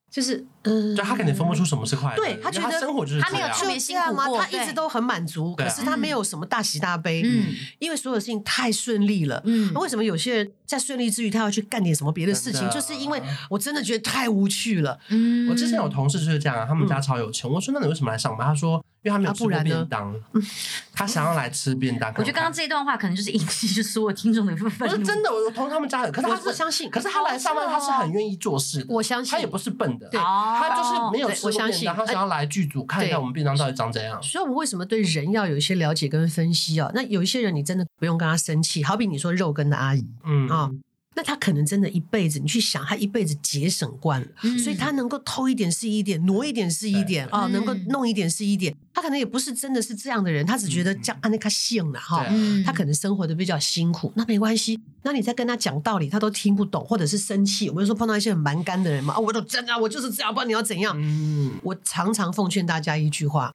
就是，嗯，就他肯定分不出什么是快乐，对他觉得他生活就是他没有特别辛苦过，他一直都很满足，可是他没有什么大喜大悲，嗯，因为所有事情太顺利了，嗯，为什么有些人在顺利之余，他要去干点什么别的事情？就是因为我真的觉得太无趣了，嗯，我之前有同事就是这样啊，他们家超有钱，我说那你为什么来上班？他说。因为他没有吃过便当，他想要来吃便当。我觉得刚刚这一段话可能就是引起就是所有听众的一部分。不是真的，我同他们家，可是他我相信，可是他来上班，他是很愿意做事的。我相信。他也不是笨的，他就是没有吃过便当，他想要来剧组看一下我们便当到底长怎样。所以，我们为什么对人要有一些了解跟分析啊？那有一些人你真的不用跟他生气，好比你说肉羹的阿姨，嗯啊。那他可能真的一辈子，你去想，他一辈子节省惯了，嗯、所以他能够偷一点是一点，挪一点是一点啊，能够弄一点是一点。他可能也不是真的是这样的人，他只觉得这样安那卡幸了哈。他可能生活的比较辛苦，那没关系。那你在跟他讲道理，他都听不懂，或者是生气。我们说碰到一些很蛮干的人嘛，啊，我都真的，我就是这样，不然你要怎样？嗯、我常常奉劝大家一句话：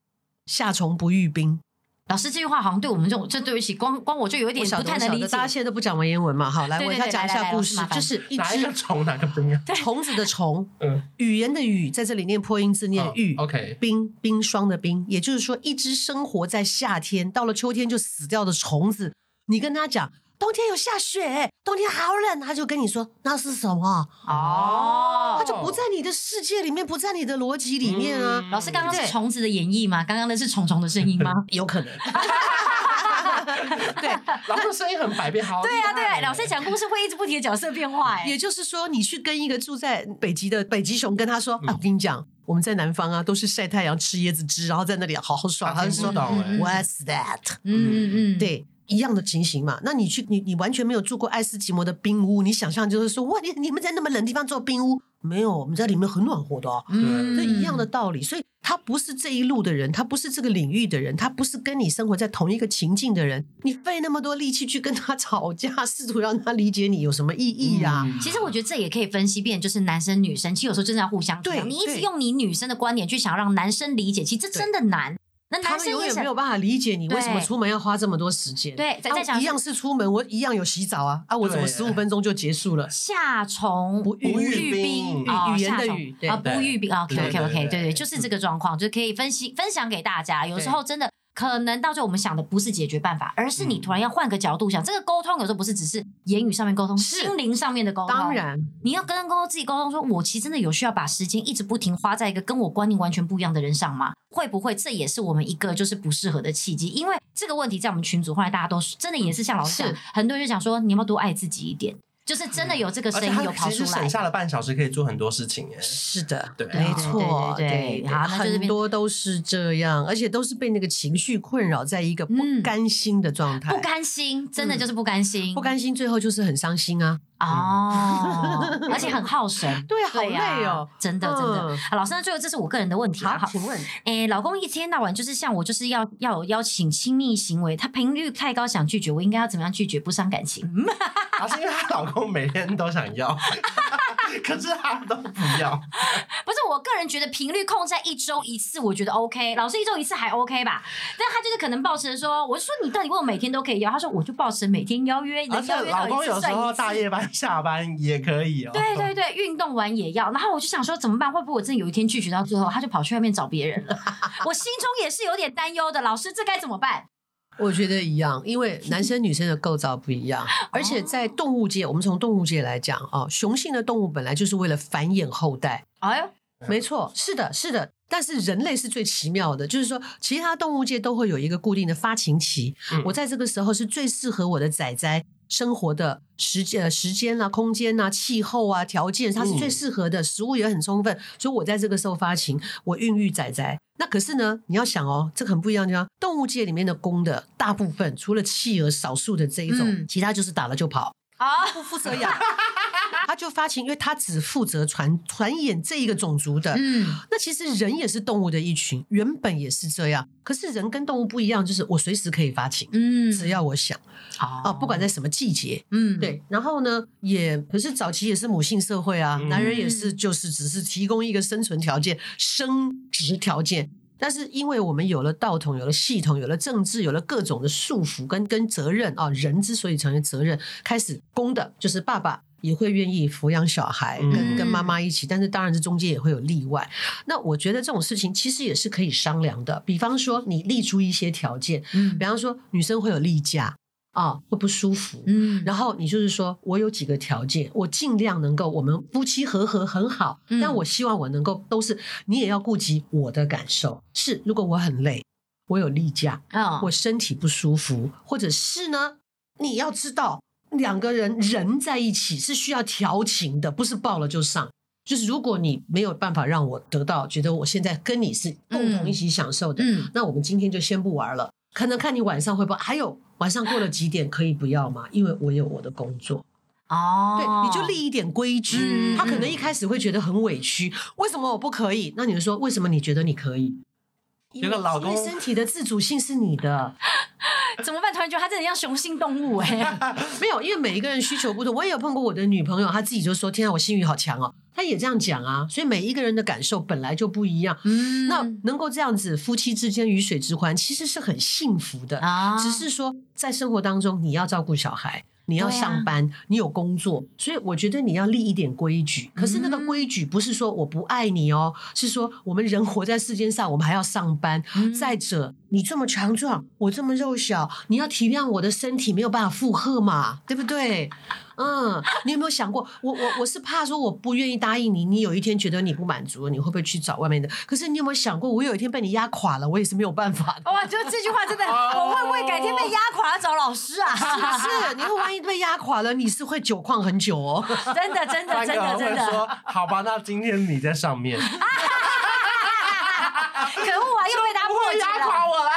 夏虫不遇冰。老师这句话好像对我们这种，这对不起，光光我就有一点不太能理解。大家现在都不讲文言文嘛？好，来我给他讲一下故事，就是一只虫，哪个 冰啊？虫子的虫，嗯，语言的语，在这里念破音字，念玉。OK，冰冰霜的冰，也就是说，一只生活在夏天，到了秋天就死掉的虫子，你跟他讲。冬天有下雪，冬天好冷，他就跟你说那是什么？哦，他就不在你的世界里面，不在你的逻辑里面啊。老师刚刚是虫子的演绎吗？刚刚那是虫虫的声音吗？有可能。对，老师声音很百变，好。对啊，对啊，老师讲故事会一直不停的角色变化。哎，也就是说，你去跟一个住在北极的北极熊跟他说啊，我跟你讲，我们在南方啊，都是晒太阳吃椰子汁，然后在那里好好爽。他就说，What's that？嗯嗯，对。一样的情形嘛，那你去你你完全没有住过爱斯基摩的冰屋，你想象就是说，哇，你你们在那么冷的地方做冰屋？没有，我们在里面很暖和的哦。嗯，这一样的道理，所以他不是这一路的人，他不是这个领域的人，他不是跟你生活在同一个情境的人，你费那么多力气去跟他吵架，试图让他理解你，有什么意义啊？嗯，其实我觉得这也可以分析变，就是男生女生，其实有时候真的要互相对。你一直用你女生的观点去想让男生理解，其实这真的难。那他们永远没有办法理解你为什么出门要花这么多时间。对，一样是出门，我一样有洗澡啊啊！我怎么十五分钟就结束了？夏虫不语冰，语言的语啊，不语冰。OK OK OK，对对，就是这个状况，就是可以分析分享给大家。有时候真的。可能到最后我们想的不是解决办法，而是你突然要换个角度想。嗯、这个沟通有时候不是只是言语上面沟通，心灵上面的沟通。当然，你要跟沟通自己沟通说，说我其实真的有需要把时间一直不停花在一个跟我观念完全不一样的人上吗？会不会这也是我们一个就是不适合的契机？因为这个问题在我们群组后来大家都真的也是像老师讲，很多人就讲说，你要不要多爱自己一点？就是真的有这个声音有跑出来，省下了半小时可以做很多事情耶。是的，对，没错，对，好，很多都是这样，而且都是被那个情绪困扰，在一个不甘心的状态，不甘心，真的就是不甘心，不甘心，最后就是很伤心啊。哦，而且很耗神，对，好累哦，真的真的。老师，那最后这是我个人的问题，好，请问，哎，老公一天到晚就是像我，就是要要有邀请亲密行为，他频率太高，想拒绝，我应该要怎么样拒绝不伤感情？老师，因为她老公每天都想要。可是他都不要。不是，我个人觉得频率控制在一周一次，我觉得 OK。老师一周一次还 OK 吧？但他就是可能抱持说，我就说你到底问我每天都可以邀？他说我就抱持每天邀约。而且老公有时候大夜班 下班也可以哦。对对对，运动完也要。然后我就想说怎么办？会不会我真的有一天拒绝到最后，他就跑去外面找别人了？我心中也是有点担忧的。老师，这该怎么办？我觉得一样，因为男生女生的构造不一样，而且在动物界，我们从动物界来讲啊，雄性的动物本来就是为了繁衍后代。哎呦，没错，是的，是的。但是人类是最奇妙的，就是说，其他动物界都会有一个固定的发情期，嗯、我在这个时候是最适合我的仔仔生活的时间、时间啊、空间啊、气候啊、条件，它是最适合的，食物也很充分，所以我在这个时候发情，我孕育仔仔。那可是呢，你要想哦，这个很不一样，就动物界里面的公的大部分，除了企鹅少数的这一种，嗯、其他就是打了就跑啊，不负责养，他就发情，因为他只负责传传衍这一个种族的。嗯，那其实人也是动物的一群，原本也是这样。可是人跟动物不一样，就是我随时可以发情，嗯，只要我想，啊、哦，不管在什么季节，嗯，对。然后呢，也可是早期也是母性社会啊，嗯、男人也是，就是只是提供一个生存条件、生殖条件。但是，因为我们有了道统，有了系统，有了政治，有了各种的束缚跟跟责任啊，人之所以成为责任，开始公的就是爸爸也会愿意抚养小孩，跟、嗯、跟妈妈一起。但是，当然这中间也会有例外。那我觉得这种事情其实也是可以商量的。比方说，你立出一些条件，嗯，比方说女生会有例假。啊，会不舒服。嗯，然后你就是说我有几个条件，我尽量能够我们夫妻和和很好，嗯，但我希望我能够都是你也要顾及我的感受。是，如果我很累，我有例假，啊，我身体不舒服，或者是呢，你要知道两个人人在一起是需要调情的，不是抱了就上。就是如果你没有办法让我得到觉得我现在跟你是共同一起享受的，嗯，那我们今天就先不玩了。可能看你晚上会不会，还有晚上过了几点可以不要吗？因为我有我的工作哦。对，你就立一点规矩。嗯、他可能一开始会觉得很委屈，为什么我不可以？那你就说为什么你觉得你可以？因为老公，身体的自主性是你的。怎么办？突然觉得他真的像雄性动物哎、欸。没有，因为每一个人需求不同。我也有碰过我的女朋友，她自己就说：“天啊，我性欲好强哦。”她也这样讲啊。所以每一个人的感受本来就不一样。嗯，那能够这样子夫妻之间鱼水之欢，其实是很幸福的啊。只是说在生活当中，你要照顾小孩。你要上班，啊、你有工作，所以我觉得你要立一点规矩。可是那个规矩不是说我不爱你哦，嗯、是说我们人活在世间上，我们还要上班。嗯、再者，你这么强壮，我这么肉小，你要体谅我的身体没有办法负荷嘛，对不对？嗯，你有没有想过，我我我是怕说我不愿意答应你，你有一天觉得你不满足了，你会不会去找外面的？可是你有没有想过，我有一天被你压垮了，我也是没有办法的。哇，就这句话真的，我会不会改天被压垮了找老师啊？是不是？你会万一被压垮了，你是会久旷很久哦。真的，真的，真的，真的。说好吧，那今天你在上面。可恶啊！又被他破压垮我啦。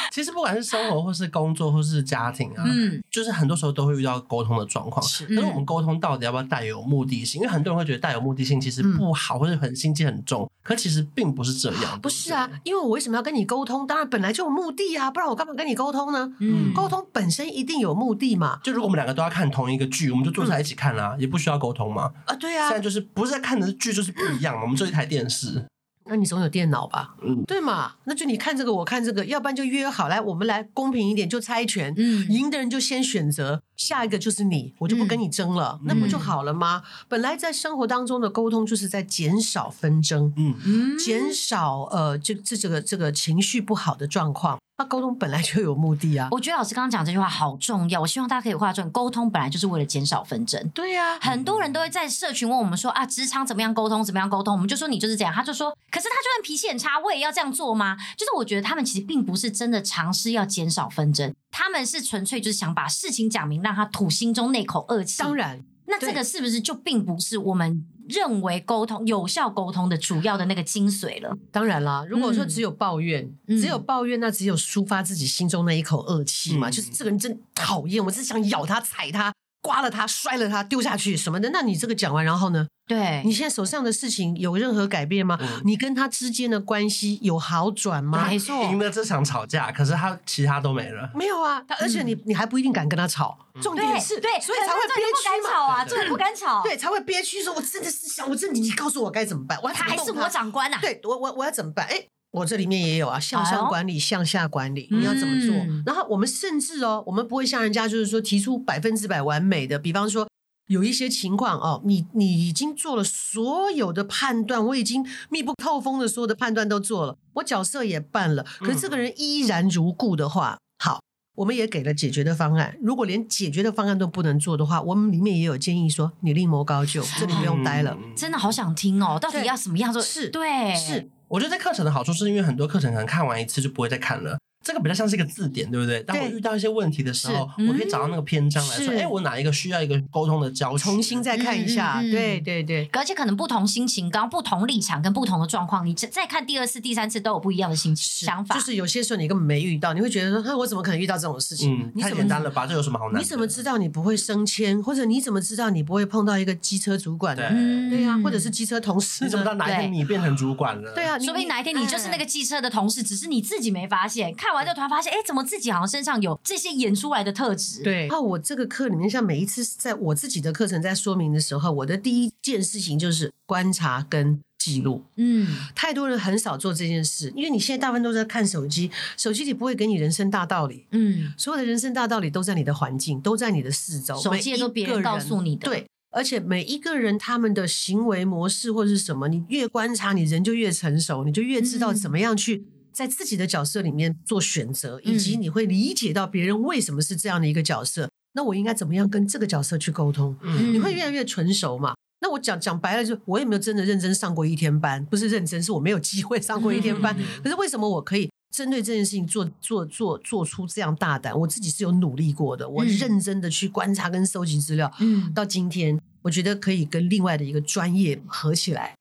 其实不管是生活或是工作或是家庭啊，嗯，就是很多时候都会遇到沟通的状况。是，可是我们沟通到底要不要带有目的性？因为很多人会觉得带有目的性其实不好，或者很心机很重。可其实并不是这样。不是啊，因为我为什么要跟你沟通？当然本来就有目的啊，不然我干嘛跟你沟通呢？嗯，沟通本身一定有目的嘛。就如果我们两个都要看同一个剧，我们就坐在一起看啊，也不需要沟通嘛。啊，对啊。现在就是不是在看的剧就是不一样嘛，我们就一台电视。那你总有电脑吧？嗯，对嘛？那就你看这个，我看这个，要不然就约好来，我们来公平一点，就猜拳。嗯，赢的人就先选择，下一个就是你，我就不跟你争了，嗯、那不就好了吗？嗯、本来在生活当中的沟通就是在减少纷争，嗯嗯，减少呃，这这这个这个情绪不好的状况。那沟通本来就有目的啊！我觉得老师刚刚讲这句话好重要，我希望大家可以画重。沟通本来就是为了减少纷争。对呀、啊，很多人都会在社群问我们说啊，职场怎么样沟通？怎么样沟通？我们就说你就是这样。他就说，可是他就算脾气很差，我也要这样做吗？就是我觉得他们其实并不是真的尝试要减少纷争，他们是纯粹就是想把事情讲明，让他吐心中那口恶气。当然，那这个是不是就并不是我们？认为沟通有效沟通的主要的那个精髓了。当然啦，如果说只有抱怨，嗯、只有抱怨，那只有抒发自己心中那一口恶气嘛。嗯、就是这个人真讨厌，我只是想咬他、踩他、刮了他，摔了他，丢下去什么的。那你这个讲完，然后呢？对，你现在手上的事情有任何改变吗？嗯、你跟他之间的关系有好转吗？没错，赢了这场吵架，可是他其他都没了。没有啊，他而且你、嗯、你还不一定敢跟他吵。重点是，对，所以才会憋屈嘛。吵啊，真的不敢吵，对，才会憋屈。说，我真的是想，我真的，你告诉我该怎么办？我他，他还是我长官啊？对，我我我要怎么办？哎，我这里面也有啊，向上管理，向下管理，你要怎么做？嗯、然后我们甚至哦，我们不会像人家就是说提出百分之百完美的，比方说。有一些情况哦，你你已经做了所有的判断，我已经密不透风的所有的判断都做了，我角色也办了，可是这个人依然如故的话，嗯、好，我们也给了解决的方案。如果连解决的方案都不能做的话，我们里面也有建议说，你另谋高就，这里不用待了。嗯、真的好想听哦，到底要什么样做？是对，是。我觉得这课程的好处是因为很多课程可能看完一次就不会再看了。这个比较像是一个字典，对不对？当我遇到一些问题的时候，我可以找到那个篇章来说，哎，我哪一个需要一个沟通的教学，重新再看一下。对对对，而且可能不同心情、刚不同立场跟不同的状况，你再看第二次、第三次都有不一样的心情想法。就是有些时候你根本没遇到，你会觉得说，我怎么可能遇到这种事情？太简单了吧？这有什么好难？你怎么知道你不会升迁？或者你怎么知道你不会碰到一个机车主管？对对呀，或者是机车同事？你怎么知道哪一天你变成主管了？对啊，说不定哪一天你就是那个机车的同事，只是你自己没发现。看完之后突然发现，哎。怎么自己好像身上有这些演出来的特质？对，然后我这个课里面，像每一次在我自己的课程在说明的时候，我的第一件事情就是观察跟记录。嗯，太多人很少做这件事，因为你现在大部分都在看手机，手机里不会给你人生大道理。嗯，所有的人生大道理都在你的环境，都在你的四周，手机都别人告诉你的。对，而且每一个人他们的行为模式或者是什么，你越观察，你人就越成熟，你就越知道怎么样去。在自己的角色里面做选择，以及你会理解到别人为什么是这样的一个角色。嗯、那我应该怎么样跟这个角色去沟通？嗯、你会越来越成熟嘛？那我讲讲白了，就我也没有真的认真上过一天班，不是认真，是我没有机会上过一天班。嗯、可是为什么我可以针对这件事情做做做做出这样大胆？我自己是有努力过的，我认真的去观察跟收集资料。嗯，到今天我觉得可以跟另外的一个专业合起来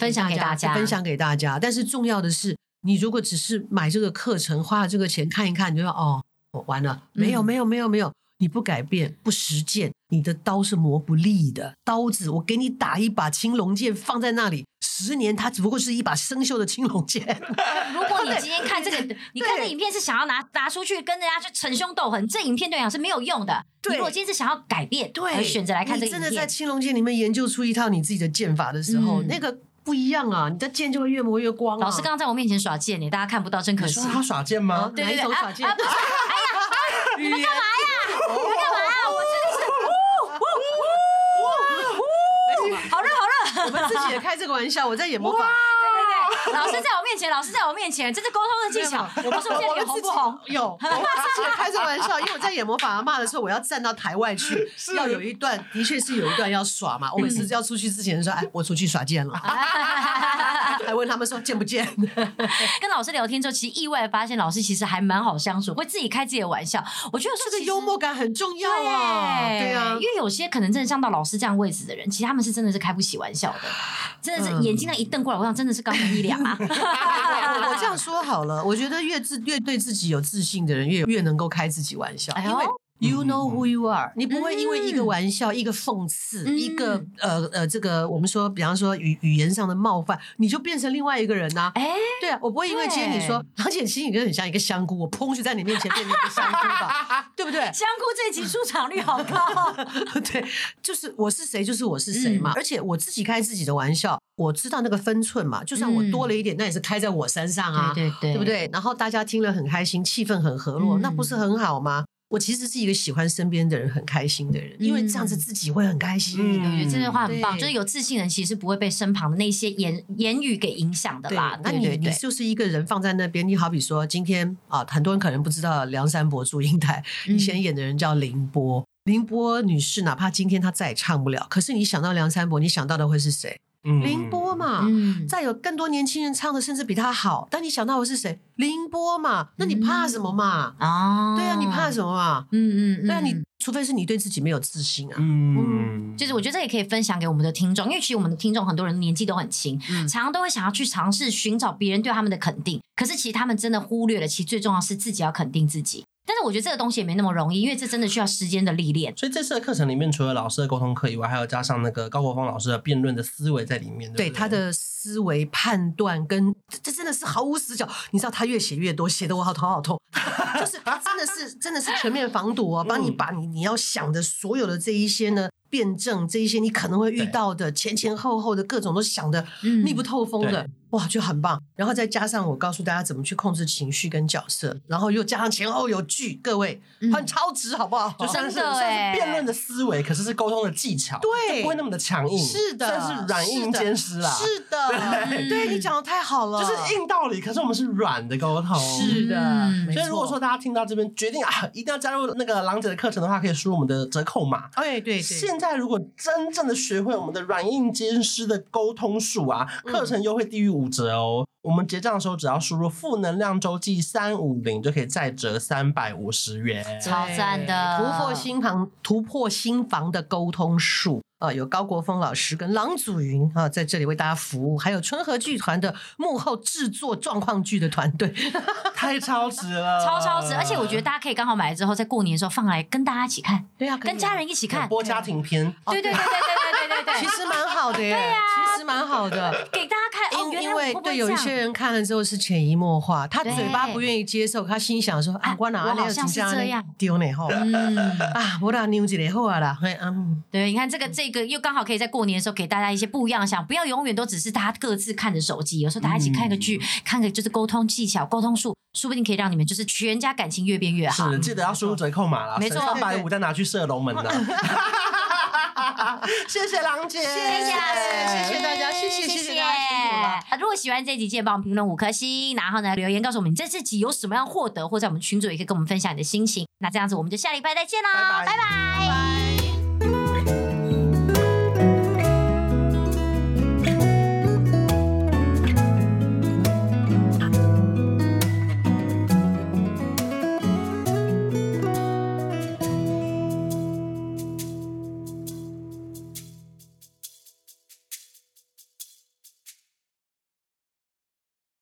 分享给大家，分享给大家。但是重要的是。你如果只是买这个课程，花了这个钱看一看，你就说哦，我完了，没有没有没有没有，你不改变不实践，你的刀是磨不利的。刀子我给你打一把青龙剑放在那里，十年它只不过是一把生锈的青龙剑。如果你今天看这个，你看这影片是想要拿拿出去跟人家去逞凶斗狠，这影片对你讲是没有用的。对，如果今天是想要改变，对，而选择来看这个影片，真的在青龙剑里面研究出一套你自己的剑法的时候，那个。不一样啊！你的剑就会越磨越光。老师刚刚在我面前耍剑，你大家看不到，真可惜。他耍剑吗？哪一种耍剑？哎呀，你们干嘛呀？你们干嘛呀？我真的是，好热好热！我们自己也开这个玩笑，我在演魔法。老师在我面前，老师在我面前，这是沟通的技巧。我不是我现在脸红不红？有，我自己开这个玩笑，因为我在演魔法阿妈的时候，我要站到台外去，要有一段，的确是有一段要耍嘛。我每次要出去之前说，哎，我出去耍剑了，还问他们说见不见？跟老师聊天之后，其实意外发现老师其实还蛮好相处，会自己开自己的玩笑。我觉得这个幽默感很重要啊，对啊，因为有些可能真的像到老师这样位置的人，其实他们是真的是开不起玩笑的，真的是眼睛那一瞪过来，我想真的是高人一两。我 我这样说好了，我觉得越自越对自己有自信的人，越越能够开自己玩笑，因为 you know who you are，你不会因为一个玩笑、一个讽刺、一个呃呃这个我们说，比方说语语言上的冒犯，你就变成另外一个人呐。哎，对啊，我不会因为今天你说，而且其实你跟很像一个香菇，我砰就在你面前变成一个香菇吧，对不对？香菇这集出场率好高，对，就是我是谁就是我是谁嘛，而且我自己开自己的玩笑。我知道那个分寸嘛，就算我多了一点，嗯、那也是开在我身上啊，对对对，对不对？然后大家听了很开心，气氛很和乐，嗯、那不是很好吗？我其实是一个喜欢身边的人很开心的人，嗯、因为这样子自己会很开心。嗯、我觉得这句话很棒，就是有自信的人其实是不会被身旁的那些言言语给影响的啦。那你你就是一个人放在那边，你好比说今天啊，很多人可能不知道梁山伯祝英台以前演的人叫凌波，凌波女士，哪怕今天她再也唱不了，可是你想到梁山伯，你想到的会是谁？凌波嘛，嗯、再有更多年轻人唱的甚至比他好，但你想到我是谁？凌波嘛，那你怕什么嘛？啊、嗯，对啊，你怕什么嘛？嗯嗯，对啊，你除非是你对自己没有自信啊。嗯，嗯就是我觉得这也可以分享给我们的听众，因为其实我们的听众很多人年纪都很轻，嗯、常常都会想要去尝试寻找别人对他们的肯定，可是其实他们真的忽略了，其实最重要是自己要肯定自己。但是我觉得这个东西也没那么容易，因为这真的需要时间的历练。所以这次的课程里面，除了老师的沟通课以外，还有加上那个高国峰老师的辩论的思维在里面。对，对，对他的思维判断跟这真的是毫无死角。你知道他越写越多，写的我好头好痛。就是真的是真的是全面防堵哦，帮你把你你要想的所有的这一些呢。辩证这一些你可能会遇到的前前后后的各种都想的密不透风的，嗯、哇，就很棒。然后再加上我告诉大家怎么去控制情绪跟角色，然后又加上前后有句，各位很超值，好不好？就 算是算是辩论的思维，可是是沟通的技巧，对，不会那么的强硬，是的，算是软硬兼施啦。是的，对，对你讲的太好了，就是硬道理，可是我们是软的沟通，是的。所以如果说大家听到这边决定啊，一定要加入那个郎姐的课程的话，可以输入我们的折扣码。哎，对对，现在如果真真正的学会我们的软硬兼施的沟通术啊，课程优惠低于五折哦。嗯、我们结账的时候只要输入负能量周记三五零就可以再折三百五十元，超赞的！突破心房，突破心房的沟通术。啊，有高国峰老师跟郎祖云啊，在这里为大家服务，还有春和剧团的幕后制作状况剧的团队，太超值了，超超值！而且我觉得大家可以刚好买了之后，在过年的时候放来跟大家一起看，对呀、啊，跟家人一起看，播家庭片，对对对对对对对对。对，其实蛮好的耶，对呀、啊，其实蛮好的，给大家看。因因为对有一些人看了之后是潜移默化，他嘴巴不愿意接受，他心想说啊，我哪我好像是这样。丢呢吼，嗯。啊，我哪牛一个好啊啦，嗯，对，你看这个这个又刚好可以在。过年的时候给大家一些不一样的想，不要永远都只是大家各自看着手机，有时候大家一起看个剧，嗯、看个就是沟通技巧、沟通术，说不定可以让你们就是全家感情越变越好。是，记得要输入折扣码了，没错，三百五再拿去射龙门的。谢谢郎姐，谢谢老师，谢谢大家，谢谢谢谢大家。如果喜欢这集，记得帮我们评论五颗星，然后呢留言告诉我们你在这集有什么样获得，或者在我们群组也可以跟我们分享你的心情。那这样子，我们就下礼拜再见喽，拜拜。